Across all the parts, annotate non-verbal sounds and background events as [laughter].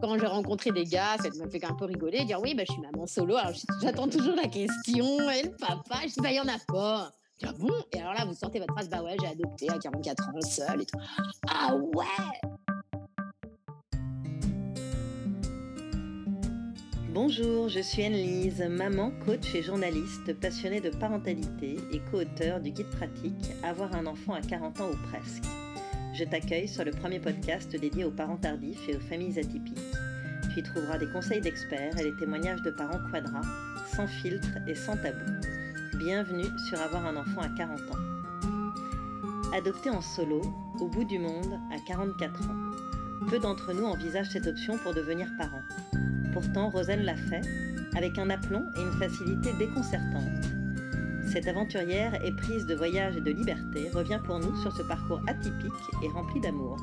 Quand j'ai rencontré des gars, ça m'a fait un peu rigoler, dire oui, bah, je suis maman solo. Alors j'attends toujours la question, et le papa, je dis bah, il n'y en a pas. Ah bon Et alors là, vous sortez votre phrase, bah ouais, j'ai adopté à 44 ans seul et tout. Ah ouais Bonjour, je suis Anne-Lise, maman, coach et journaliste passionnée de parentalité et co-auteur du guide pratique Avoir un enfant à 40 ans ou presque. Je t'accueille sur le premier podcast dédié aux parents tardifs et aux familles atypiques. Tu y trouveras des conseils d'experts et les témoignages de parents quadras, sans filtre et sans tabou. Bienvenue sur Avoir un enfant à 40 ans. Adopté en solo, au bout du monde, à 44 ans. Peu d'entre nous envisagent cette option pour devenir parents. Pourtant, Rosen l'a fait, avec un aplomb et une facilité déconcertante. Cette aventurière, éprise de voyage et de liberté, revient pour nous sur ce parcours atypique et rempli d'amour.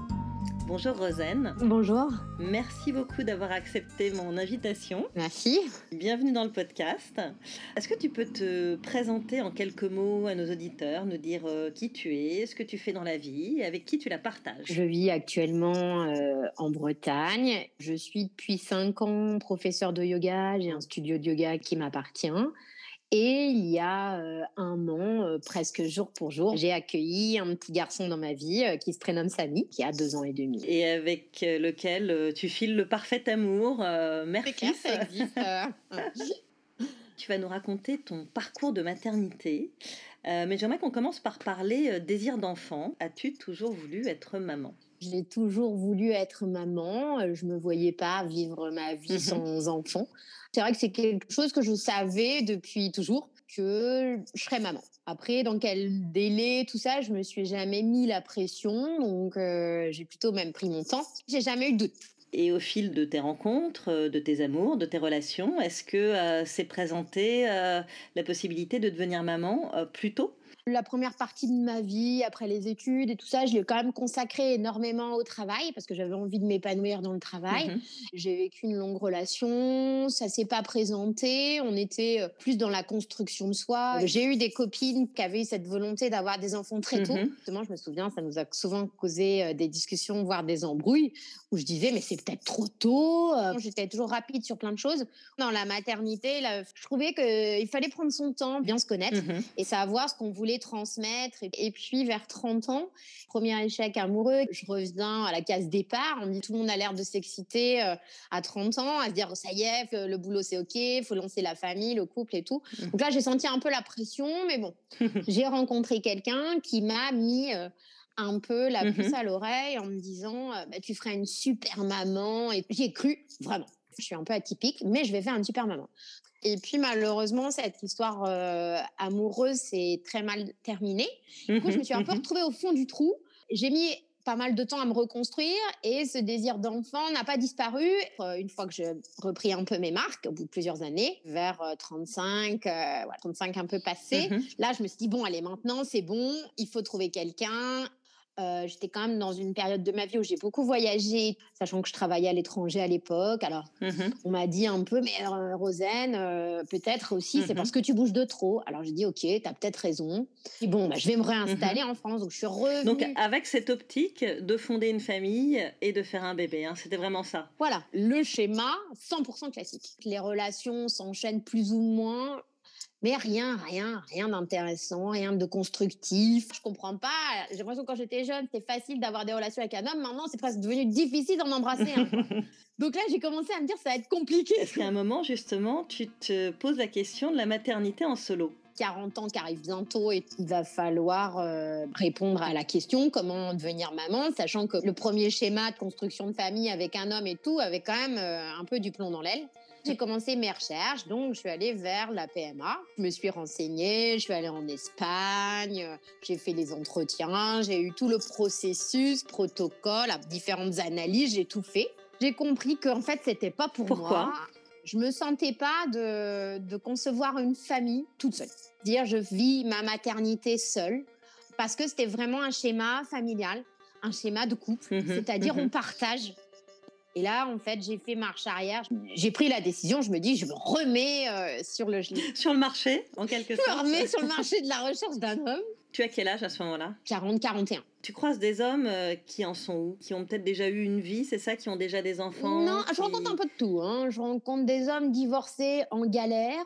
Bonjour Rosen. Bonjour. Merci beaucoup d'avoir accepté mon invitation. Merci. Bienvenue dans le podcast. Est-ce que tu peux te présenter en quelques mots à nos auditeurs, nous dire euh, qui tu es, ce que tu fais dans la vie et avec qui tu la partages? Je vis actuellement euh, en Bretagne. Je suis depuis 5 ans professeur de yoga. J'ai un studio de yoga qui m'appartient. Et il y a euh, un an, euh, presque jour pour jour, j'ai accueilli un petit garçon dans ma vie euh, qui se prénomme Samy, qui a deux ans et demi. Et avec lequel tu files le parfait amour, merci. ça existe. [laughs] tu vas nous raconter ton parcours de maternité. mais j'aimerais qu'on commence par parler désir d'enfant. As-tu toujours voulu être maman? J'ai toujours voulu être maman. Je me voyais pas vivre ma vie sans enfant. C'est vrai que c'est quelque chose que je savais depuis toujours que je serais maman. Après, dans quel délai, tout ça, je me suis jamais mis la pression, donc euh, j'ai plutôt même pris mon temps. J'ai jamais eu de doute. Et au fil de tes rencontres, euh, de tes amours, de tes relations, est-ce que euh, s'est présenté la possibilité de devenir maman plus tôt? La première partie de ma vie, après les études et tout ça, je l'ai quand même consacré énormément au travail parce que j'avais envie de m'épanouir dans le travail. Mhm. J'ai vécu une longue relation, ça s'est pas présenté. On était euh, plus dans la construction de soi. J'ai eu des copines qui avaient cette volonté d'avoir des enfants très tôt. Mhm. Justement, je me souviens, ça nous a souvent causé euh, des discussions, voire des embrouilles, où je disais mais c'est peut-être trop tôt. Euh. J'étais toujours rapide sur plein de choses. Dans la maternité, je trouvais qu'il fallait prendre son temps, bien se connaître mhm. et savoir ce qu'on voulait transmettre. Et puis, vers 30 ans, premier échec amoureux, je reviens à la case départ. On dit tout le monde a l'air de s'exciter euh, à 30 ans, à se dire ça y est, le boulot c'est OK, il faut lancer la famille, le couple et tout. Mmh. Donc là, j'ai senti un peu la pression, mais bon, [laughs] j'ai rencontré quelqu'un qui m'a mis euh, un peu la mmh puce à l'oreille en me disant euh, bah, tu ferais une super maman. Et j'y ai cru, vraiment. Je suis un peu atypique, mais je vais faire une super maman. Et puis malheureusement, cette histoire euh, amoureuse s'est très mal terminée. Du coup, je me suis un peu mmh retrouvée au fond du trou. J'ai mis pas mal de temps à me reconstruire et ce désir d'enfant n'a pas disparu. Euh, une fois que j'ai repris un peu mes marques, au bout de plusieurs années, vers 35, euh, 35 un peu passé, mmh là je me suis dit, bon, allez, maintenant c'est bon, il faut trouver quelqu'un, euh, j'étais quand même dans une période de ma vie où j'ai beaucoup voyagé, sachant que je travaillais à l'étranger à l'époque. Alors, mmh on m'a dit un peu, mais euh, Rosen, euh, peut-être aussi, c'est mmh parce que tu bouges de trop. Alors, j'ai dit, OK, tu as peut-être raison. Et bon, bah, je vais me réinstaller mmh en France. Donc, je suis revenue. Donc, avec cette optique de fonder une famille et de faire un bébé, hein, c'était vraiment ça. Voilà, le schéma 100% classique. Les relations s'enchaînent plus ou moins mais rien, rien, rien d'intéressant, rien de constructif. Je comprends pas. J'ai l'impression que quand j'étais jeune, c'était facile d'avoir des relations avec un homme. Maintenant, c'est presque devenu difficile d'en embrasser un. [laughs] Donc là, j'ai commencé à me dire, ça va être compliqué. Est-ce qu'à un moment, justement, tu te poses la question de la maternité en solo 40 ans qui arrivent bientôt et il va falloir euh, répondre à la question comment devenir maman, sachant que le premier schéma de construction de famille avec un homme et tout avait quand même euh, un peu du plomb dans l'aile. J'ai commencé mes recherches, donc je suis allée vers la PMA. Je me suis renseignée, je suis allée en Espagne, j'ai fait les entretiens, j'ai eu tout le processus, protocole, différentes analyses, j'ai tout fait. J'ai compris qu'en fait, c'était pas pour Pourquoi moi. Je me sentais pas de, de concevoir une famille toute seule. Dire je vis ma maternité seule parce que c'était vraiment un schéma familial, un schéma de couple, mhm, c'est-à-dire on mhm. partage et là, en fait, j'ai fait marche arrière. J'ai pris la décision. Je me dis, je me remets euh, sur le [laughs] sur le marché, en quelque sorte. Je me remets sur le marché de la recherche d'un homme. Tu as quel âge à ce moment-là? 40, 41. Tu croises des hommes euh, qui en sont où? Qui ont peut-être déjà eu une vie, c'est ça? Qui ont déjà des enfants? Non, je rencontre un peu de tout. Hein. Je rencontre des hommes divorcés en galère,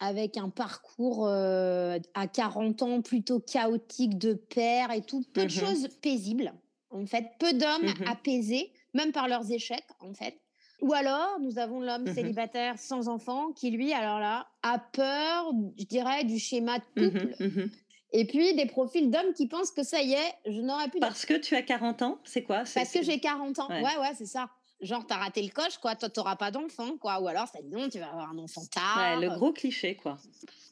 avec un parcours euh, à 40 ans plutôt chaotique de père et tout. Peu de mmh choses paisibles, en fait. Peu d'hommes mmh apaisés, même par leurs échecs, en fait. Ou alors, nous avons l'homme mmh célibataire sans enfant qui, lui, alors là, a peur, je dirais, du schéma de couple. Et puis, des profils d'hommes qui pensent que ça y est, je n'aurais plus. Parce que tu as 40 ans, c'est quoi? Parce que j'ai 40 ans. Ouais, ouais, c'est ça. Genre, t'as raté le coche, quoi. Toi, t'auras pas d'enfant, quoi. Ou alors, ça dit non, tu vas avoir un enfant tard. Ouais, le gros cliché, quoi.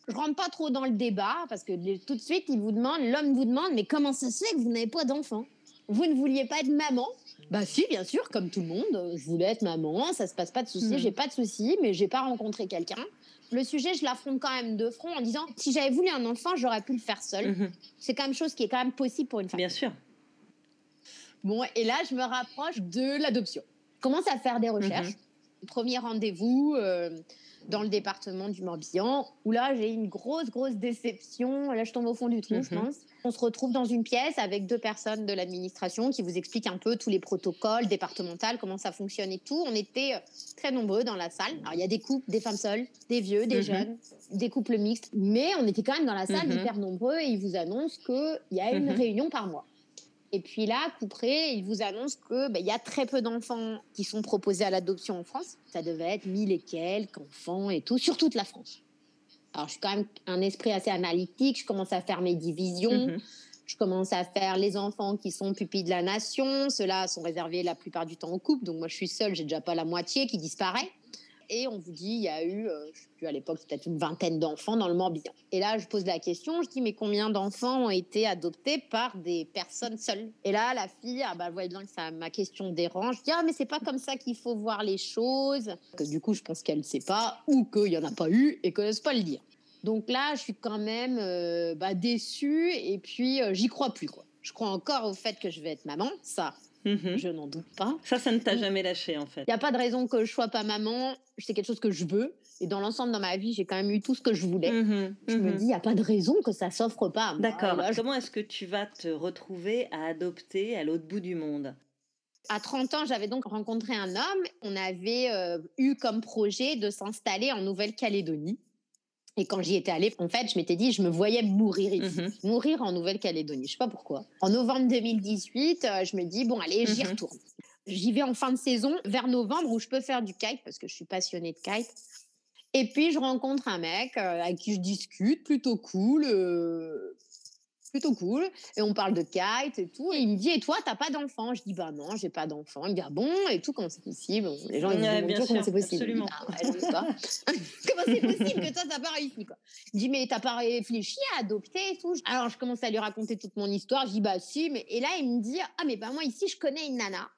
Je rentre pas trop dans le débat parce que tout de suite, il vous demande, l'homme vous demande, mais comment ça se fait que vous n'avez pas d'enfant? Vous ne vouliez pas être maman? Bah si, bien sûr, comme tout le monde, je voulais être maman, ça se passe pas de soucis, hmm. j'ai pas de soucis, mais j'ai pas rencontré quelqu'un le sujet, je l'affronte quand même de front en disant si j'avais voulu un enfant, j'aurais pu le faire seul. Mhm. C'est quand même chose qui est quand même possible pour une femme. Bien sûr. Bon, et là, je me rapproche de l'adoption. Je commence à faire des recherches. Mhm. Premier rendez-vous. Euh, dans le département du Morbihan, où là, j'ai une grosse, grosse déception. Là, je tombe au fond du trou, je mhm. pense. On se retrouve dans une pièce avec deux personnes de l'administration qui vous expliquent un peu tous les protocoles départementaux, comment ça fonctionne et tout. On était euh, très nombreux dans la salle. Alors, il y a des couples, des femmes seules, des vieux, des mhm. jeunes, des couples mixtes, mais on était quand même dans la salle mhm. hyper nombreux et ils vous annoncent qu'il y a une réunion par mois. Et puis là, couperé, il vous annonce qu'il ben, y a très peu d'enfants qui sont proposés à l'adoption en France. Ça devait être mille et quelques enfants et tout, sur toute la France. Alors, je suis quand même un esprit assez analytique. Je commence à faire mes divisions. Mhm. Je commence à faire les enfants qui sont pupilles de la nation. Ceux-là sont réservés la plupart du temps aux couples. Donc, moi, je suis seule. J'ai déjà pas la moitié qui disparaît et on vous dit il y a eu, euh, je sais plus à l'époque, peut-être une vingtaine d'enfants dans le Morbihan. Et là, je pose la question, je dis mais combien d'enfants ont été adoptés par des personnes seules? Et là, la fille, ah bah, voyez bien que ça, ma question dérange. Je dis ah mais c'est pas comme ça qu'il faut voir les choses. Que du coup, je pense qu'elle ne sait pas ou qu'il y en a pas eu et qu'elle n'ose pas le dire. Donc là, je suis quand même euh, bah, déçue et puis euh, j'y crois plus quoi. Je crois encore au fait que je vais être maman, ça, Mhm. Je n'en doute pas. Ça, ça ne t'a jamais lâché en fait. Il n'y a pas de raison que je sois pas maman. C'est quelque chose que je veux. Et dans l'ensemble, dans ma vie, j'ai quand même eu tout ce que je voulais. Mhm. Je me mhm. dis, il n'y a pas de raison que ça s'offre pas. D'accord. Comment est-ce que tu vas te retrouver à adopter à l'autre bout du monde? À 30 ans, j'avais donc rencontré un homme. On avait euh, eu comme projet de s'installer en Nouvelle-Calédonie. Et quand j'y étais allée, en fait, je m'étais dit, je me voyais mourir ici, mhm. mourir en Nouvelle-Calédonie. Je sais pas pourquoi. En novembre 2018, euh, je me dis, bon, allez, j'y mhm. retourne. J'y vais en fin de saison, vers novembre, où je peux faire du kite, parce que je suis passionnée de kite. Et puis, je rencontre un mec euh, avec qui je discute, plutôt cool. Euh, plutôt cool. Et on parle de kite et tout. Et il me dit, et toi, t'as pas d'enfant? Je dis, bah non, j'ai pas d'enfant. Il me dit, ah bon? Et tout, comment c'est possible? Les gens, ils me disent, comment c'est possible Absolument. Ah [laughs] comment c'est possible que toi, t'as pas réussi quoi? Il dit, mais t'as pas réfléchi à adopter et tout? Alors, je commence à lui raconter toute mon histoire. Je dis, bah si. Mais... Et là, il me dit, ah, mais bah moi, ici, je connais une nana.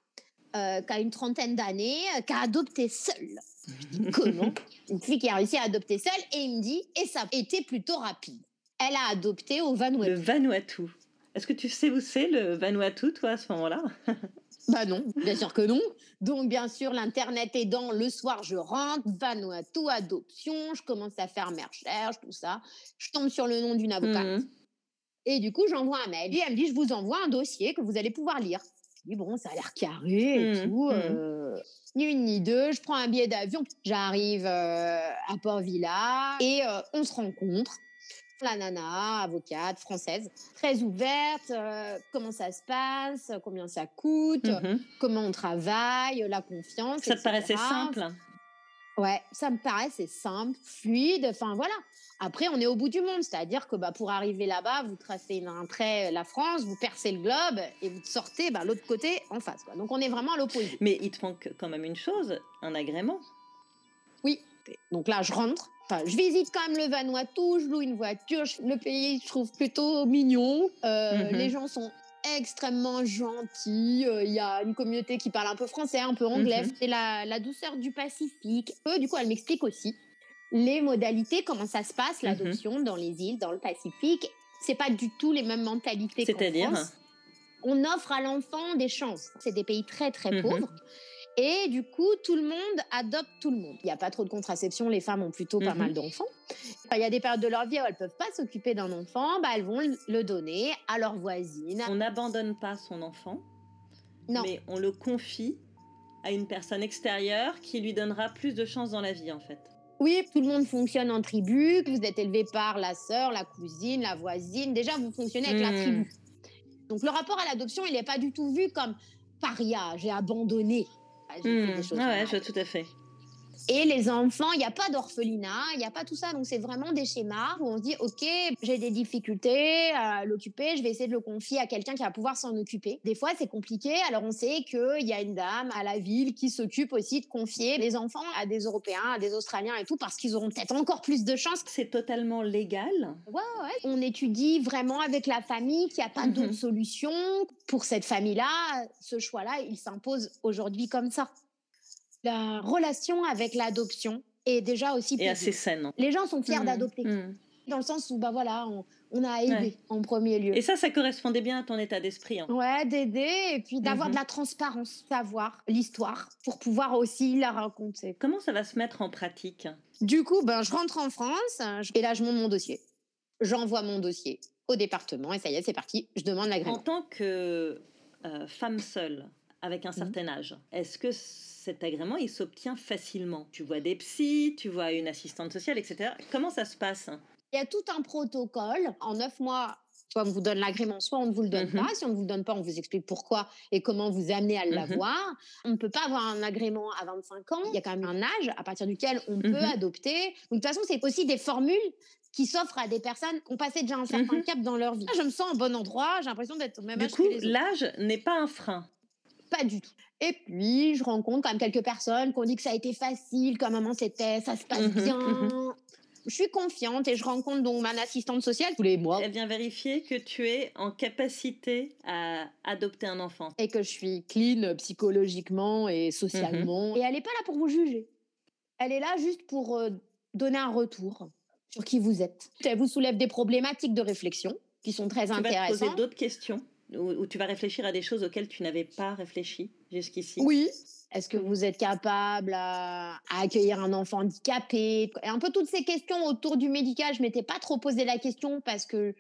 Euh, qui a une trentaine d'années, euh, qui a adopté seule. Je dis, comment? [laughs] Une fille qui a réussi à adopter seule, et il me dit, et ça a été plutôt rapide elle a adopté au Vanuatu. Le Vanuatu. Est-ce que tu sais où c'est le Vanuatu, toi, à ce moment-là? [laughs] Bah non, bien sûr que non. Donc, bien sûr, l'Internet aidant, le soir, je rentre, Vanuatu, adoption, je commence à faire mes recherches, tout ça. Je tombe sur le nom d'une avocate. Mhm. Et du coup, j'envoie un mail. Et elle me dit, je vous envoie un dossier que vous allez pouvoir lire. Je dis, bon, ça a l'air carré et mhm. tout. Mhm. Euh, ni une ni deux, je prends un billet d'avion, j'arrive euh, à Port-Villa et euh, on se rencontre la nana, avocate, française, très ouverte, euh, comment ça se passe, combien ça coûte, mhm. comment on travaille, la confiance. Ça te paraissait simple? Ouais, ça me paraissait simple, fluide, enfin voilà. Après, on est au bout du monde, c'est-à-dire que bah, pour arriver là-bas, vous tracez un trait la France, vous percez le globe et vous sortez bah, l'autre côté en face. Donc on est vraiment à l'opposé. Mais il te manque quand même une chose, un agrément. Donc là je rentre, je visite quand même le Vanuatu, je loue une voiture. Le pays, je trouve plutôt mignon. Euh, mhm. Les gens sont extrêmement gentils. Euh, il y a une communauté qui parle un peu français, un peu anglais. Mhm. C'est la, douceur du Pacifique. du coup, elle m'explique aussi les modalités, comment ça se passe, mhm. l'adoption dans les îles, dans le Pacifique. C'est pas du tout les mêmes mentalités qu'en France. On offre à l'enfant des chances. C'est des pays très, très pauvres. Et du coup, tout le monde adopte tout le monde. Il n'y a pas trop de contraception, les femmes ont plutôt pas mal mhm. d'enfants. Il y a des périodes de leur vie où elles peuvent pas s'occuper d'un enfant, bah, elles vont le donner à leur voisine. On n'abandonne pas son enfant, non. mais on le confie à une personne extérieure qui lui donnera plus de chances dans la vie en fait. Oui, tout le monde fonctionne en tribu. Vous êtes élevé par la sœur, la cousine, la voisine. Déjà, vous fonctionnez avec la hmm. tribu. Donc le rapport à l'adoption, il n'est pas du tout vu comme paria, j'ai abandonné. Mmh. Ah ouais, je vois tout à fait. Et les enfants, il n'y a pas d'orphelinat, il n'y a pas tout ça. Donc, c'est vraiment des schémas où on se dit, OK, j'ai des difficultés à l'occuper, je vais essayer de le confier à quelqu'un qui va pouvoir s'en occuper. Des fois, c'est compliqué. Alors, on sait qu'il y a une dame à la ville qui s'occupe aussi de confier les enfants à des Européens, à des Australiens et tout, parce qu'ils auront peut-être encore plus de chance. C'est totalement légal. Ouais, ouais. On étudie vraiment avec la famille qu'il n'y a pas d'autre mhm. solution. Pour cette famille-là, ce choix-là, il s'impose aujourd'hui comme ça la relation avec l'adoption est déjà aussi et assez saine. Les gens sont fiers mmh. d'adopter. Mmh. Dans le sens où, bah voilà, on, a aidé en premier lieu. Et ça, ça correspondait bien à ton état d'esprit. Hein. Ouais, d'aider et puis d'avoir de mmh. la transparence, savoir l'histoire pour pouvoir aussi la raconter. Comment ça va se mettre en pratique? Du coup, ben, je rentre en France et là, je monte mon dossier. J'envoie mon dossier au département et ça y est, c'est parti. Je demande l'agrément. En tant que euh, femme seule, avec un certain âge, est-ce que cet agrément, il s'obtient facilement. Tu vois des psys, tu vois une assistante sociale, etc. Comment ça se passe? Il y a tout un protocole. En neuf mois, soit on vous donne l'agrément, soit on ne vous le donne mhm. pas. Si on ne vous le donne pas, on vous explique pourquoi et comment vous amener à mhm. l'avoir. On ne peut pas avoir un agrément à 25 ans. Il y a quand même un âge à partir duquel on peut mhm. adopter. Donc, de toute façon, c'est aussi des formules qui s'offrent à des personnes qui ont passé déjà un certain cap dans leur vie. Je me sens au bon endroit, j'ai l'impression d'être au même âge que les autres. l'âge n'est pas un frein. Pas du tout. Et puis, je rencontre quand même quelques personnes qui ont dit que ça a été facile, comme maman c'était, ça se passe mhm, bien. Mhm. Je suis confiante et je rencontre donc ma assistante sociale tous les mois. Elle vient vérifier que tu es en capacité à adopter un enfant. Et que je suis clean psychologiquement et socialement. Mhm. Et elle n'est pas là pour vous juger. Elle est là juste pour euh, donner un retour sur qui vous êtes. Elle vous soulève des problématiques de réflexion qui sont très intéressantes. Tu vas te poser d'autres questions où, tu vas réfléchir à des choses auxquelles tu n'avais pas réfléchi jusqu'ici Oui. Est-ce que vous êtes capable à, accueillir un enfant handicapé? Et un peu toutes ces questions autour du médical, je m'étais pas trop posé la question parce que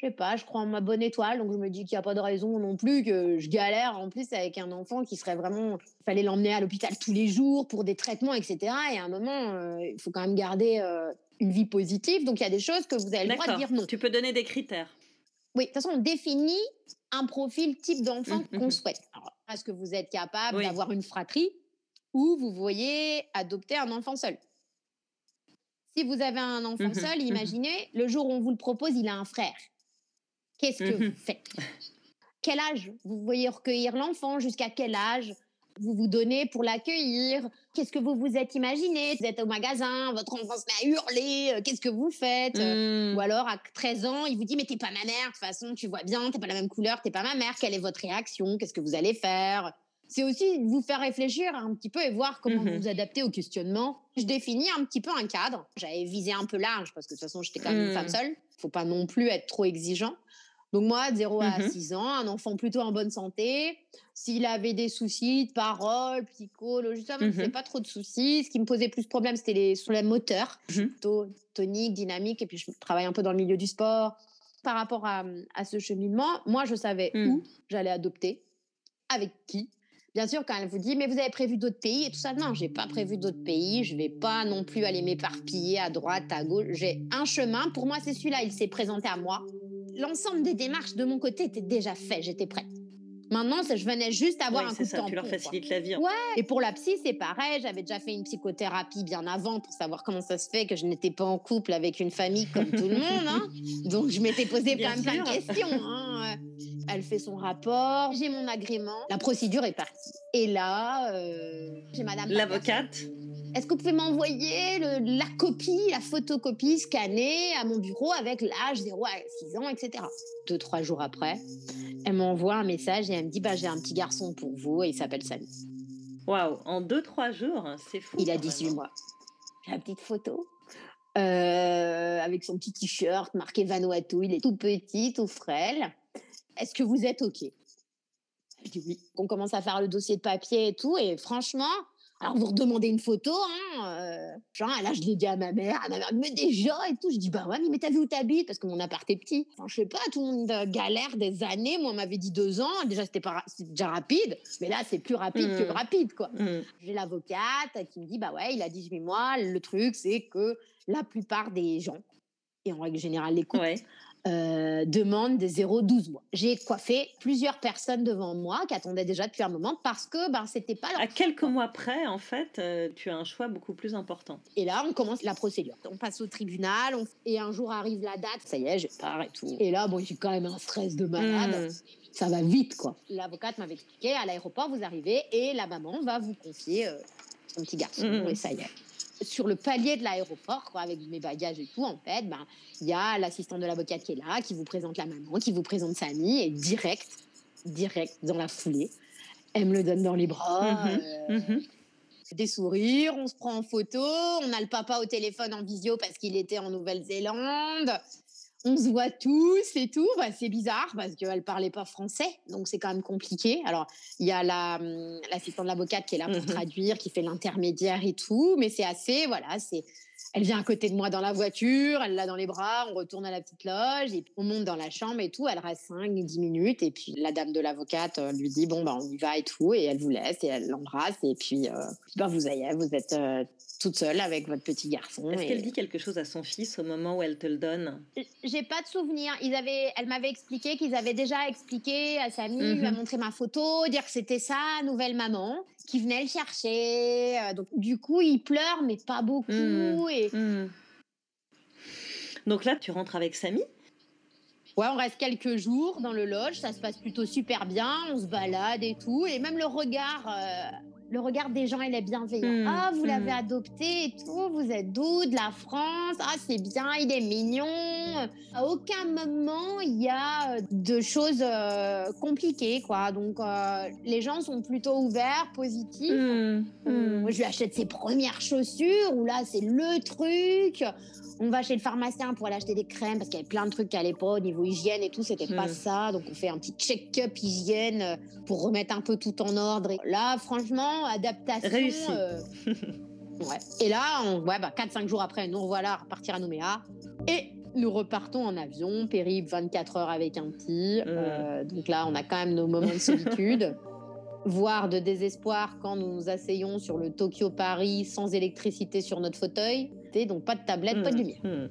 je sais pas, je crois en ma bonne étoile, donc je me dis qu'il n'y a pas de raison non plus que je galère en plus avec un enfant qui serait vraiment, il fallait l'emmener à l'hôpital tous les jours pour des traitements, etc. Et à un moment, euh, il faut quand même garder euh, une vie positive, donc il y a des choses que vous avez le droit de dire non. Tu peux donner des critères. Oui, de toute façon, on définit un profil type d'enfant mmh, [laughs] qu'on souhaite. Est-ce que vous êtes capable d'avoir une fratrie ou vous voyez adopter un enfant seul? Si vous avez un enfant mmh [laughs] seul, imaginez, le jour où on vous le propose, il a un frère. Qu'est-ce que [laughs] vous faites? Quel âge? Vous voyez recueillir l'enfant Jusqu'à quel âge? Vous vous donnez pour l'accueillir? Qu'est-ce que vous vous êtes imaginé? Vous êtes au magasin, votre enfant se met à hurler, euh, qu'est-ce que vous faites? Mmh. Ou alors à 13 ans, il vous dit mais t'es pas ma mère, de toute façon tu vois bien, t'es pas la même couleur, t'es pas ma mère, quelle est votre réaction? Qu'est-ce que vous allez faire? C'est aussi vous faire réfléchir un petit peu et voir comment mmh vous adaptez au questionnement. Je définis un petit peu un cadre. J'avais visé un peu large parce que de toute façon, j'étais quand même une femme mmh. seule. Faut pas non plus être trop exigeant. Donc moi, de 0 à 6 mmh ans, un enfant plutôt en bonne santé. S'il avait des soucis de parole, psychologie, ça ne mmh pas trop de soucis. Ce qui me posait plus de problèmes, c'était les problèmes moteurs, mmh plutôt tonique, dynamique. Et puis je travaille un peu dans le milieu du sport. Par rapport à, à ce cheminement, moi, je savais où j'allais adopter, avec qui. Bien sûr, quand elle vous dit, mais vous avez prévu d'autres pays et tout ça, non, j'ai pas prévu d'autres pays. Je vais pas non plus aller m'éparpiller à droite, à gauche. J'ai un chemin. Pour moi, c'est celui-là. Il s'est présenté à moi l'ensemble des démarches de mon côté était déjà fait, j'étais prête. Maintenant, je venais juste avoir un coup ça, Tu leur facilites la vie. Ouais. Et pour la psy, c'est pareil. J'avais déjà fait une psychothérapie bien avant pour savoir comment ça se fait que je n'étais pas en couple avec une famille comme tout le [laughs] monde. Hein. Donc, je m'étais posé quand même plein de questions. Hein. Elle fait son rapport, j'ai mon agrément. La procédure est partie. Et là, euh, j'ai Madame. L'avocate? Est-ce que vous pouvez m'envoyer la copie, la photocopie scannée à mon bureau avec l'âge 0 à 6 ans, etc. Deux, trois jours après, elle m'envoie un message et elle me dit bah, J'ai un petit garçon pour vous et il s'appelle Samy. Waouh, en deux, trois jours, c'est fou. Il a 18 mois. La petite photo. Euh, avec son petit t-shirt marqué Vanuatu, il est tout petit, tout frêle. Est-ce que vous êtes OK? Je dis oui. On commence à faire le dossier de papier et tout. Et franchement, alors, vous redemandez une photo, hein, euh, genre, là, je l'ai dit à ma mère, à ma mère, mais déjà et tout. Je dis, bah ouais, mais t'as vu où t'habites? Parce que mon appart est petit. Enfin, je sais pas, tout le monde galère des années. Moi, on m'avait dit deux ans. Déjà, c'était pas, déjà rapide. Mais là, c'est plus rapide que mmh. rapide, quoi. Mmh. J'ai l'avocate qui me dit, bah ouais, il a 18 mois. Le truc, c'est que la plupart des gens, et en règle générale, les couples, euh, demande des 0-12 mois. J'ai coiffé plusieurs personnes devant moi qui attendaient déjà depuis un moment parce que ben, c'était pas leur À quelques mois près, en fait, euh, tu as un choix beaucoup plus important. Et là, on commence la procédure. On passe au tribunal et un jour arrive la date, ça y est, je pars et tout. Et là, bon, j'ai quand même un stress de malade. Hmm. Ça va vite, quoi. L'avocate m'avait expliqué, à l'aéroport, vous arrivez et la maman va vous confier euh, son petit garçon. Hmm. Et ça y est sur le palier de l'aéroport, avec mes bagages et tout, en fait, ben, il y a l'assistant de l'avocat qui est là, qui vous présente la maman, qui vous présente sa amie, et direct, direct, dans la foulée, elle me le donne dans les bras. Mhm, euh, mhm. Des sourires, on se prend en photo, on a le papa au téléphone en visio parce qu'il était en Nouvelle-Zélande on se voit tous et tout. Bah, c'est bizarre parce qu'elle parlait pas français, donc c'est quand même compliqué. Alors, il y a hum, l'assistant de l'avocate qui est là pour mmh traduire, qui fait l'intermédiaire et tout, mais c'est assez, voilà, c'est elle vient à côté de moi dans la voiture, elle l'a dans les bras, on retourne à la petite loge, et on monte dans la chambre et tout. Elle reste 5, 10 minutes, et puis la dame de l'avocate euh, lui dit Bon, bah, on y va et tout, et elle vous laisse, et elle l'embrasse, et puis, euh, bah, vous allez, vous êtes euh, toute seule avec votre petit garçon. Est-ce qu'elle dit quelque chose à son fils au moment où elle te le donne? J'ai pas de souvenir. Ils avaient, elle m'avait expliqué qu'ils avaient déjà expliqué à Samy, lui a mhm. montré ma photo, dire que c'était sa nouvelle maman qui venait le chercher. Euh, donc du coup, il pleure, mais pas beaucoup. Mhm. Et... Mhm. Donc là, tu rentres avec Samy Ouais, on reste quelques jours dans le lodge, ça se passe plutôt super bien, on se balade et tout, et même le regard euh, le regard des gens, il est bienveillant. Hmm, ah, vous l'avez hmm. adopté et tout, vous êtes d'où De la France Ah, c'est bien, il est mignon. À aucun moment, il y a euh, de choses euh, compliquées, quoi. Donc, euh, les gens sont plutôt ouverts, positifs. Hmm, Moi, je lui achète ses premières chaussures, où là, c'est le truc on va chez le pharmacien pour aller acheter des crèmes parce qu'il y avait plein de trucs à l'époque au niveau hygiène et tout, c'était pas ça. Donc on fait un petit check-up hygiène pour remettre un peu tout en ordre. Et là, franchement, adaptation. Réussi. Euh, [laughs] ouais. Et là, on, ouais, bah, 4-5 jours après, nous revoilà repartir à Nouméa. Et nous repartons en avion, périple 24 heures avec un petit. Hmm. Euh, donc là, on a quand même nos moments de solitude. [laughs] voire de désespoir quand nous nous asseyons sur le Tokyo-Paris sans électricité sur notre fauteuil. Donc pas de tablette, pas de hmm. lumière. Hmm.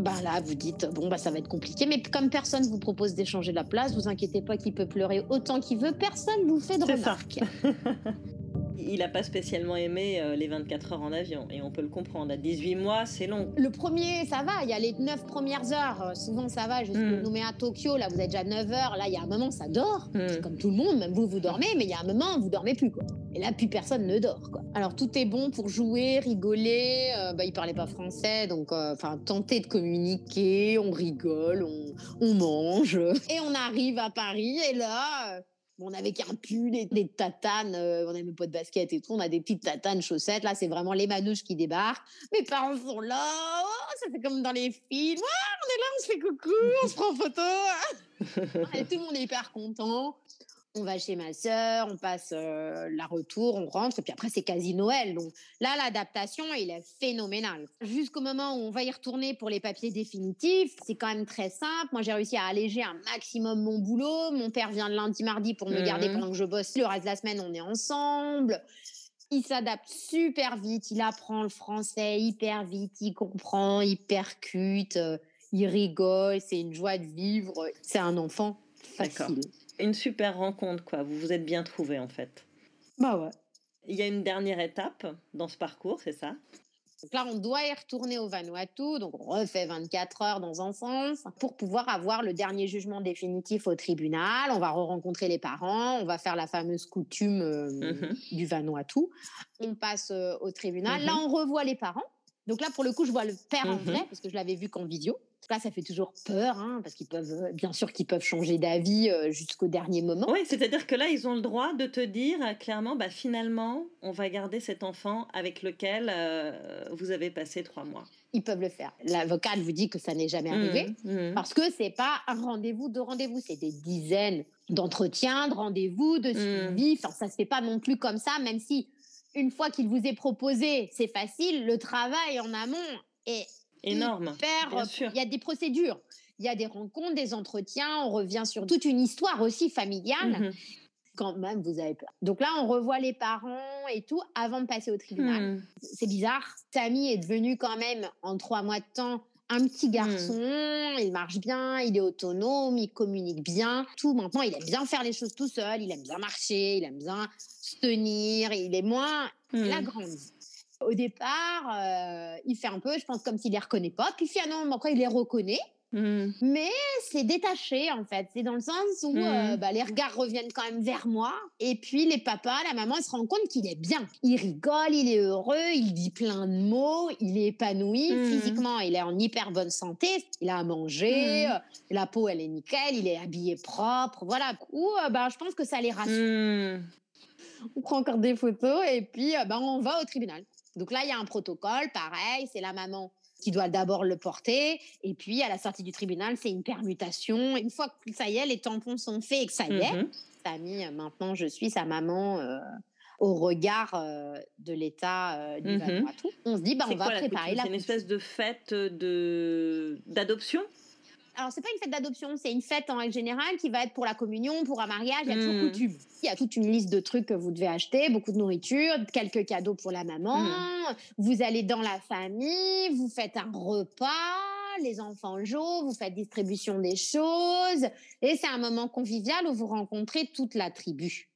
Bah là, vous dites, bon, bah ça va être compliqué, mais comme personne vous propose d'échanger la place, vous inquiétez pas qu'il peut pleurer autant qu'il veut, personne vous fait de remarques. [laughs] il n'a pas spécialement aimé euh, les 24 heures en avion. Et on peut le comprendre. À 18 mois, c'est long. Le premier, ça va. Il y a les 9 premières heures. Euh, souvent, ça va. Je suis nommé à Tokyo. Là, vous êtes déjà 9 heures. Là, il y a un moment, ça dort. Hmm. C'est comme tout le monde. Même vous, vous dormez. Mais il y a un moment, vous dormez plus. Quoi. Et là, plus personne ne dort. Quoi. Alors, tout est bon pour jouer, rigoler. Euh, bah, il parlait pas français. Donc, enfin, tenter de communiquer. On rigole, on, on mange. Et on arrive à Paris. Et là on avait qu'un pull, des, des tatanes, euh, on n'avait pas de basket et tout, on a des petites tatanes, chaussettes. Là, c'est vraiment les manouches qui débarquent. Mes parents sont là, oh, ça fait comme dans les films. on est là, on se fait coucou, on se prend photo. [laughs] et tout le monde est hyper content on va chez ma sœur, on passe euh, la retour, on rentre, et puis après c'est quasi Noël. Donc là, l'adaptation, il est phénoménal. Jusqu'au moment où on va y retourner pour les papiers définitifs, c'est quand même très simple. Moi, j'ai réussi à alléger un maximum mon boulot. Mon père vient le lundi, mardi pour me garder mmh. pendant que je bosse. Le reste de la semaine, on est ensemble. Il s'adapte super vite, il apprend le français hyper vite, il comprend, il percute, il rigole, c'est une joie de vivre. C'est un enfant facile une super rencontre, quoi. Vous vous êtes bien trouvé en fait. Bah ouais. Il y a une dernière étape dans ce parcours, c'est ça? Donc là, on doit y retourner au Vanuatu, donc on refait 24 heures dans un sens pour pouvoir avoir le dernier jugement définitif au tribunal. On va re-rencontrer les parents, on va faire la fameuse coutume euh, mhm. du Vanuatu. On passe euh, au tribunal. Là, mhm. on revoit les parents Donc là, pour le coup, je vois le père en vrai, parce que je l'avais vu qu'en vidéo. Là, ça fait toujours peur, hein, parce qu'ils peuvent, euh, bien sûr, qu'ils peuvent changer d'avis euh, jusqu'au dernier moment. Oui, c'est-à-dire que là, ils ont le droit de te dire euh, clairement, bah, finalement, on va garder cet enfant avec lequel vous avez passé trois mois. Ils peuvent le faire. L'avocate vous dit que ça n'est jamais arrivé, mmh, mmh. parce que c'est pas un rendez-vous de rendez-vous, c'est des dizaines d'entretiens, de rendez-vous, de suivi. Enfin, ça se fait pas non plus comme ça, même si une fois qu'il vous est proposé, c'est facile. Le travail en amont est énorme. Il y a des procédures, il y a des rencontres, des entretiens, on revient sur toute une histoire aussi familiale. Mmh Quand même, vous avez peur. Donc là, on revoit les parents et tout avant de passer au tribunal. Mmh. C'est bizarre. Tammy est devenu quand même, en trois mois de temps, un petit mmh. garçon, il marche bien, il est autonome, il communique bien, tout. Maintenant, il aime bien faire les choses tout seul, il aime bien marcher, il aime bien se tenir, il est moins la grande. Au départ, euh, il fait un peu, je pense, comme s'il les reconnaît pas. Puis finalement, après, il les reconnaît. Mmh. Mais c'est détaché en fait. C'est dans le sens où euh, mmh. bah, les regards reviennent quand même vers moi. Et puis les papas, la maman, ils se rendent compte qu'il est bien. Il rigole, il est heureux, il dit plein de mots, il est épanoui. Mmh. Physiquement, il est en hyper bonne santé. Il a à manger, euh, la peau, elle est nickel, il est habillé propre. Voilà. Ou bah, je pense que ça les rassure. On prend encore des photos et puis bah, on va au tribunal. Donc là, il y a un protocole, pareil, c'est la maman qui doit d'abord le porter. Et puis, à la sortie du tribunal, c'est une permutation. Une fois que ça y est, les tampons sont faits et que ça y est, mmh maintenant, je suis sa maman euh, au regard euh, de l'état euh, du mmh On se dit, bah, on va préparer la C'est une espèce de fête d'adoption? Alors c'est pas une fête d'adoption, c'est une fête en règle générale qui va être pour la communion, pour un mariage, il y a toujours mmh. coutume. Il y a toute une liste de trucs que vous devez acheter, beaucoup de nourriture, quelques cadeaux pour la maman. Mmh. Vous allez dans la famille, vous faites un repas, les enfants jouent, vous faites distribution des choses. Et c'est un moment convivial où vous rencontrez toute la tribu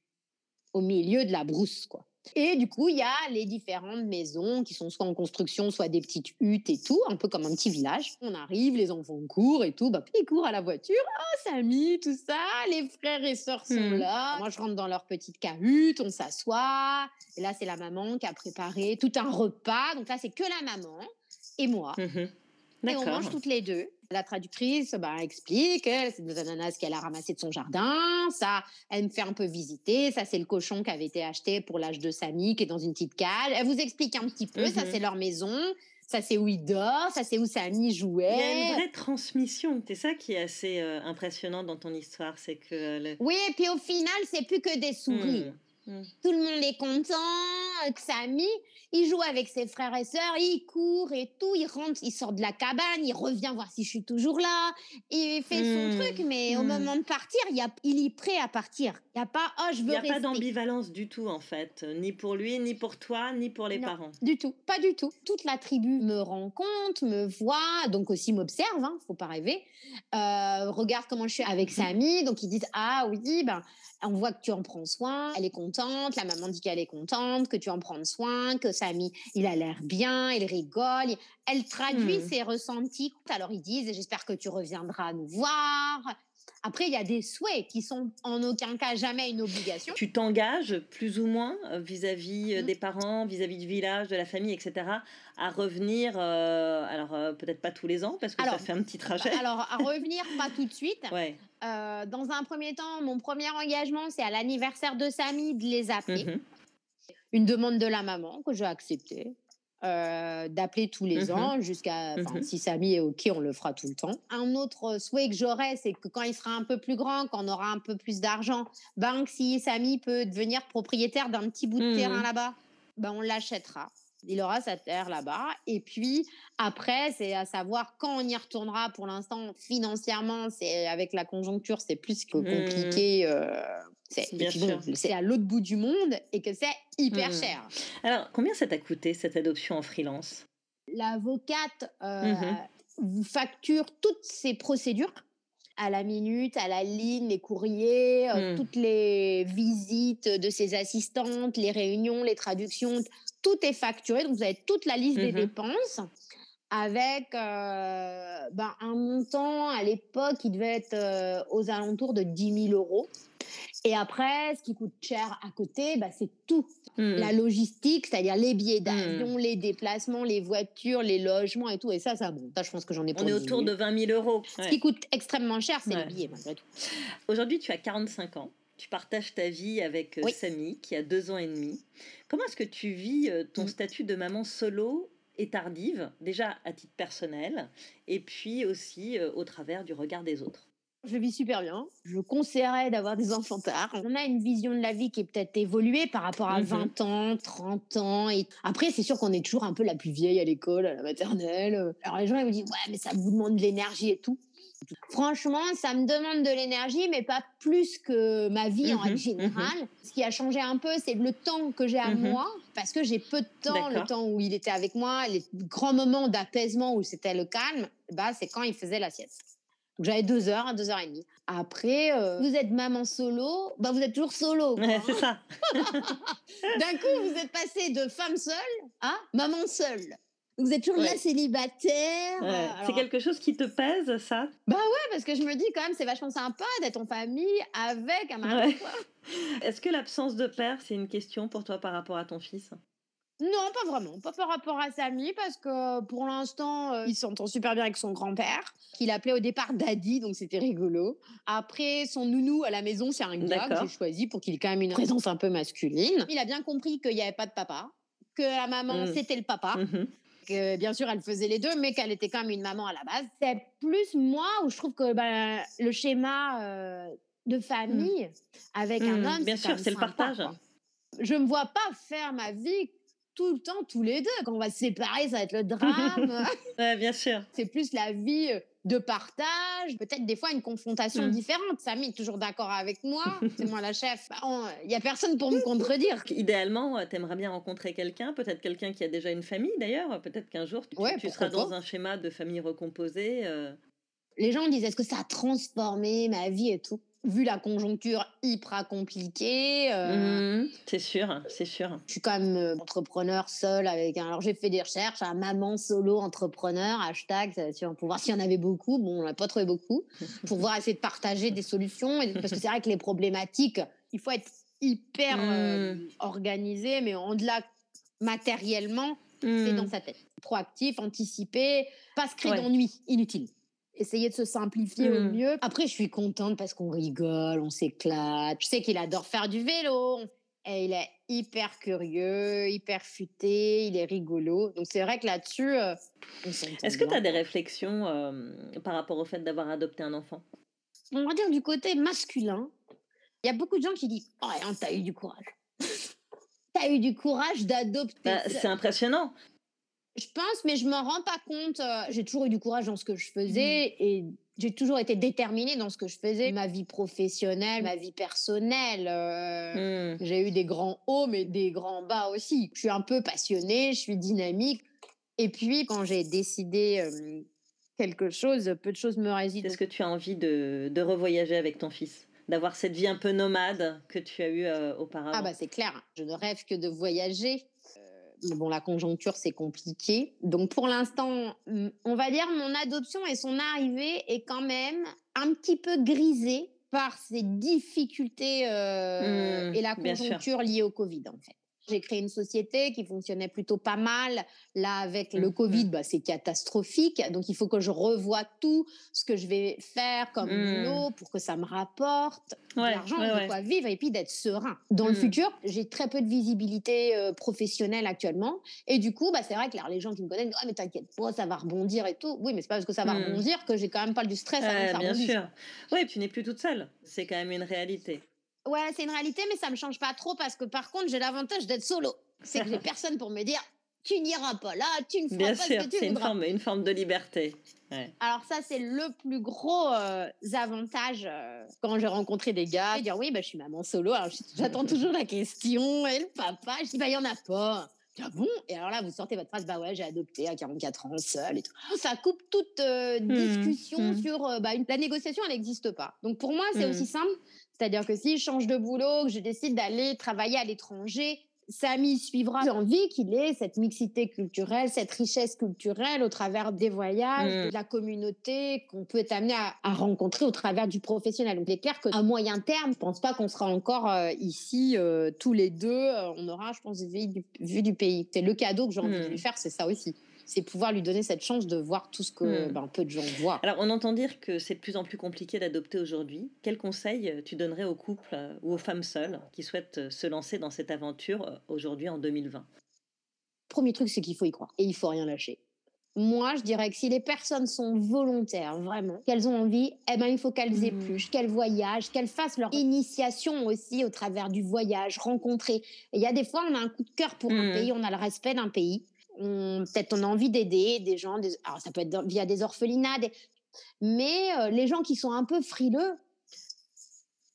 au milieu de la brousse, quoi. Et du coup, il y a les différentes maisons qui sont soit en construction, soit des petites huttes et tout, un peu comme un petit village. On arrive, les enfants courent et tout, bah, ils courent à la voiture, oh Samy, tout ça, les frères et sœurs sont mmh. là. Moi, je rentre dans leur petite cahute, on s'assoit. Et là, c'est la maman qui a préparé tout un repas. Donc là, c'est que la maman et moi. Mmh et on mange toutes les deux. La traductrice bah, explique, c'est des ananas qu'elle a ramassé de son jardin, ça, elle me fait un peu visiter, ça c'est le cochon qui avait été acheté pour l'âge de Samy, qui est dans une petite cale. Elle vous explique un petit peu, ça mhm. c'est leur maison, ça c'est où il dort, ça c'est où Samy jouait. Il y a une vraie transmission, c'est ça qui est assez euh, impressionnant dans ton histoire, c'est que... Oui, et puis au final, c'est plus que des sourires. Hmm. Hmm. Tout le monde est content, que Samy, il joue avec ses frères et sœurs, il court et tout, il rentre, il sort de la cabane, il revient voir si je suis toujours là, il fait son hmm. truc, mais au hmm. moment de partir, il, a, il est prêt à partir. Il n'y a pas, oh, je veux. Il n'y a pas d'ambivalence du tout, en fait, ni pour lui, ni pour toi, ni pour les parents. Du tout, pas du tout. Toute la tribu me rend compte, me voit, donc aussi m'observe, hein, faut pas rêver, euh, regarde comment je suis avec sa amie, donc ils disent, ah oui, ben on voit que tu en prends soin, elle est contente, la maman dit qu'elle est contente, que tu en prends soin, que Samy, il a l'air bien, il rigole, elle traduit hmm. ses ressentis. Alors ils disent, j'espère que tu reviendras nous voir. Après, il y a des souhaits qui sont en aucun cas jamais une obligation. Tu t'engages plus ou moins euh, vis-à-vis euh, mmh. des parents, vis-à-vis du village, de la famille, etc., à revenir, euh, alors peut-être pas tous les ans, parce que ça fait un petit trajet. Alors, à revenir pas tout de suite. Ouais. dans un premier temps, mon premier engagement, c'est à l'anniversaire de Samy de les appeler. Mmh Une demande de la maman que j'ai acceptée. Euh, d'appeler tous les mmh ans jusqu'à mmh si Samy est ok on le fera tout le temps. Un autre souhait que j'aurais c'est que quand il sera un peu plus grand quand on aura un peu plus d'argent ben si Samy peut devenir propriétaire d'un petit bout de mmh terrain là-bas ben on l'achètera il aura sa terre là-bas. Et puis après, c'est à savoir quand on y retournera. Pour l'instant, financièrement, c'est avec la conjoncture, c'est plus que compliqué. Euh, c'est à l'autre bout du monde et que c'est hyper mmh. cher. Alors, combien ça t'a coûté cette adoption en freelance? L'avocate euh, mmh vous facture toutes ces procédures à la minute, à la ligne, les courriers, euh, mmh. toutes les visites de ses assistantes, les réunions, les traductions, tout est facturé. Donc, vous avez toute la liste des dépenses avec euh, ben, un montant à l'époque qui devait être aux alentours de 10 000 euros. Et après, ce qui coûte cher à côté, bah, c'est tout. Mmh. La logistique, c'est-à-dire les billets d'avion, mmh. les déplacements, les voitures, les logements et tout. Et ça, ça, bon, ça je pense que j'en ai pour On est autour de 20 000 euros. Ce qui coûte extrêmement cher, c'est billets, malgré tout. Aujourd'hui, tu as 45 ans. Tu partages ta vie avec euh, Samy, qui a deux ans et demi. Comment est-ce que tu vis euh, ton mmh. statut de maman solo et tardive, déjà à titre personnel, et puis aussi euh, au travers du regard des autres? Je vis super bien. Je conseillerais d'avoir des enfants tard. On a une vision de la vie qui est peut-être évoluée par rapport à 20 mmh ans, 30 ans. Et après, c'est sûr qu'on est toujours un peu la plus vieille à l'école, à la maternelle. Alors les gens, ils me disent, ouais, mais ça vous demande de l'énergie et tout. Franchement, ça me demande de l'énergie, mais pas plus que ma vie en mmh règle mmh générale. Ce qui a changé un peu, c'est le temps que j'ai à moi, parce que j'ai peu de temps, le temps où il était avec moi, les grands moments d'apaisement où c'était le calme, bah, c'est quand il faisait la sieste. Donc j'avais deux heures, deux heures et demie. Après, euh, vous êtes maman solo, bah vous êtes toujours solo. c'est ça. [laughs] D'un coup, vous êtes passé de femme seule à maman seule. Vous êtes toujours là célibataire. Euh, c'est quelque chose qui te pèse, ça? Bah ouais, parce que je me dis quand même, c'est vachement sympa d'être en famille avec un mari. [laughs] Est-ce que l'absence de père, c'est une question pour toi par rapport à ton fils? Non, pas vraiment. Pas par rapport à Samy, parce que pour l'instant, euh, il s'entend super bien avec son grand-père, qu'il appelait au départ Daddy, donc c'était rigolo. Après, son nounou à la maison, c'est un gars que j'ai choisi pour qu'il ait quand même une présence un peu masculine. Il a bien compris qu'il n'y avait pas de papa, que la maman, mmh. c'était le papa. Mmh que bien sûr, elle faisait les deux, mais qu'elle était quand même une maman à la base. C'est plus moi où je trouve que bah, le schéma euh, de famille mmh. avec un homme, bien sûr, c'est le partage. Je me vois pas faire ma vie tout le temps, tous les deux. Quand on va se séparer, ça va être le [laughs] drame. ouais, bien sûr. C'est plus la vie euh, de partage, peut-être des fois une confrontation mmh. différente. Samy est toujours d'accord avec moi, c'est moi la chef. Bah, il n'y a personne pour me contredire. [laughs] Idéalement, euh, tu aimerais bien rencontrer quelqu'un, peut-être quelqu'un qui a déjà une famille d'ailleurs, peut-être qu'un jour tu, seras dans un schéma de famille recomposée. Euh. Les gens disent est-ce que ça a transformé ma vie et tout? Vu la conjoncture hyper compliquée. Euh, mmh, c'est sûr, c'est sûr. Je suis quand même euh, entrepreneur seul avec un. Alors j'ai fait des recherches, un maman solo entrepreneur, hashtag, pour voir s'il y en avait beaucoup. Bon, on n'a pas trouvé beaucoup. [laughs] pour voir essayer de partager des solutions. Parce que c'est vrai que les problématiques, il faut être hyper euh, mmh. organisé, mais au-delà matériellement, c'est mmh. dans sa tête. Proactif, anticipé, pas se créer d'ennui inutile essayer de se simplifier au mmh. mieux. Après, je suis contente parce qu'on rigole, on s'éclate. Je sais qu'il adore faire du vélo. Et il est hyper curieux, hyper futé, il est rigolo. Donc c'est vrai que là-dessus, euh, Est-ce que tu as des réflexions euh, par rapport au fait d'avoir adopté un enfant? On va dire du côté masculin. Il y a beaucoup de gens qui disent Oh, t'as eu du courage. [laughs] t'as eu du courage d'adopter. Bah, c'est impressionnant. Je pense, mais je m'en rends pas compte. Euh, j'ai toujours eu du courage dans ce que je faisais mmh. et j'ai toujours été déterminée dans ce que je faisais. Ma vie professionnelle, ma vie personnelle. Euh, mmh. J'ai eu des grands hauts, mais des grands bas aussi. Je suis un peu passionnée, je suis dynamique. Et puis, quand j'ai décidé euh, quelque chose, peu de choses me résident. Est-ce que tu as envie de, de revoyager avec ton fils? D'avoir cette vie un peu nomade que tu as eue auparavant? Ah, bah c'est clair. Je ne rêve que de voyager bon, la conjoncture, c'est compliqué. Donc, pour l'instant, on va dire mon adoption et son arrivée est quand même un petit peu grisée par ces difficultés euh, mmh, et la conjoncture liée au Covid, en fait. J'ai créé une société qui fonctionnait plutôt pas mal. Là, avec le mmh, Covid, mmh. bah, c'est catastrophique. Donc, il faut que je revoie tout ce que je vais faire comme mmh. boulot pour que ça me rapporte de l'argent, de quoi vivre et puis d'être serein. Dans le futur, j'ai très peu de visibilité euh, professionnelle actuellement. Et du coup, bah, c'est vrai que les gens qui me connaissent, ah, mais t'inquiète pas, ça va rebondir et tout. Oui, mais c'est pas parce que ça va rebondir que j'ai quand même pas du stress à ça Bien sûr. Oui, tu n'es plus toute seule. C'est quand même une réalité. Ouais, c'est une réalité, mais ça me change pas trop parce que par contre, j'ai l'avantage d'être solo. C'est que j'ai personne pour me dire tu n'iras pas là, tu ne feras Bien pas sûr, ce que tu c'est une forme, une forme de liberté. Alors ça, c'est le plus gros euh, avantage euh, quand j'ai rencontré des gars. Dire oui, bah, je suis maman solo. Alors j'attends toujours la question. Et le papa Je dis bah il y en a pas. Ah bon? Et alors là, vous sortez votre phrase, bah ouais, j'ai adopté à 44 ans, seul et tout. Ça coupe toute euh, mmh, discussion mmh. sur bah, la négociation, elle n'existe pas. Donc pour moi, c'est mmh. aussi simple c'est-à-dire que si je change de boulot, que je décide d'aller travailler à l'étranger, Samy suivra. J'ai envie qu'il ait cette mixité culturelle, cette richesse culturelle au travers des voyages, mmh. de la communauté qu'on peut être amené à, rencontrer au travers du professionnel. Donc, il est clair qu'à moyen terme, je pense pas qu'on sera encore euh, ici euh, tous les deux. Euh, on aura, je pense, vu du, du pays. C'est le cadeau que j'ai envie de lui faire, c'est ça aussi c'est pouvoir lui donner cette chance de voir tout ce que hmm. ben, peu de gens voient. Alors, on entend dire que c'est de plus en plus compliqué d'adopter aujourd'hui. Quel conseil euh, tu donnerais aux couples euh, ou aux femmes seules qui souhaitent euh, se lancer dans cette aventure aujourd'hui en 2020 Premier truc, c'est qu'il faut y croire et il faut rien lâcher. Moi, je dirais que si les personnes sont volontaires, vraiment, qu'elles ont envie, eh ben, il faut qu'elles hmm. épluchent, qu'elles voyagent, qu'elles fassent leur initiation aussi au travers du voyage, rencontrer. Il y a des fois, on a un coup de cœur pour un hmm. pays, on a le respect d'un pays peut-être on a envie d'aider des gens, alors ça peut être via des orphelinats, mais euh, les gens qui sont un peu frileux,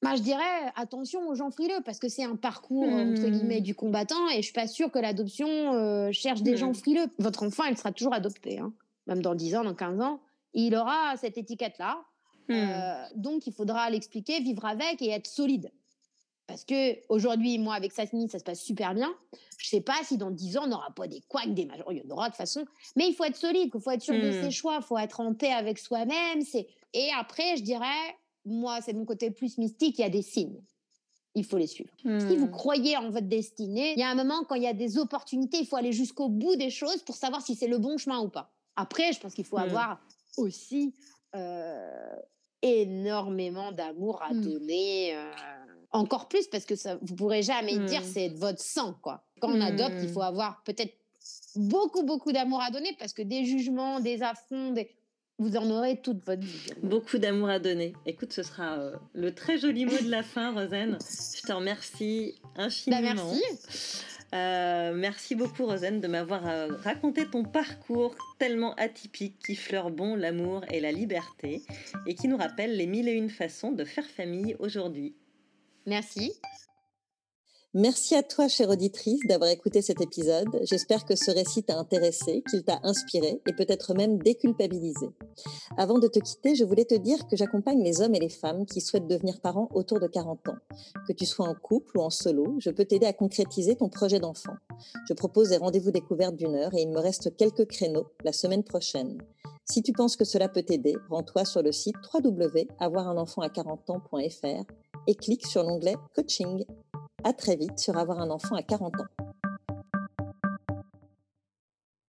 bah, je dirais attention aux gens frileux parce que c'est un parcours entre guillemets mmh. du combattant et je suis pas sûre que l'adoption euh, cherche des gens mmh. frileux. Votre enfant, il sera toujours adopté, hein. même dans 10 ans, dans 15 ans, il aura cette étiquette-là. Mmh. Euh, donc il faudra l'expliquer, vivre avec et être solide. Parce que aujourd'hui, moi, avec Sasmi, ça se passe super bien. Je sais pas si dans 10 ans, on n'aura pas des couacs, des majors. Il y en aura de toute façon. Mais il faut être solide, il faut être sûr de ses mmh. choix, il faut être en paix avec soi-même. Et après, je dirais, moi, c'est mon côté plus mystique, il y a des signes. Il faut les suivre. Si vous mmh. croyez en votre destinée, il y a un moment, quand il y a des opportunités, il faut aller jusqu'au bout des choses pour savoir si c'est le bon chemin ou pas. Après, je pense qu'il faut mmh. avoir aussi euh, énormément d'amour à donner. Euh, encore plus parce que ça, vous pourrez jamais dire mmh. c'est votre sang quoi. Quand on adopte, il mmh. faut avoir peut-être beaucoup beaucoup d'amour à donner parce que des jugements, des affronts, vous en aurez toute votre vie. Beaucoup d'amour à donner. Écoute, ce sera euh, le très joli mot de la fin, Rosen. Je te remercie bah, infiniment. merci. Euh, merci beaucoup, Rosen, de m'avoir euh, raconté ton parcours tellement atypique qui fleure bon l'amour et la liberté et qui nous rappelle les mille et une façons de faire famille aujourd'hui. Merci. Merci à toi, chère auditrice, d'avoir écouté cet épisode. J'espère que ce récit t'a intéressé, qu'il t'a inspiré et peut-être même déculpabilisé. Avant de te quitter, je voulais te dire que j'accompagne les hommes et les femmes qui souhaitent devenir parents autour de 40 ans. Que tu sois en couple ou en solo, je peux t'aider à concrétiser ton projet d'enfant. Je propose des rendez-vous découvertes d'une heure et il me reste quelques créneaux la semaine prochaine. Si tu penses que cela peut t'aider, rends-toi sur le site www.avoirunenfant à40ans.fr et clique sur l'onglet Coaching. À très vite sur Avoir un enfant à 40 ans.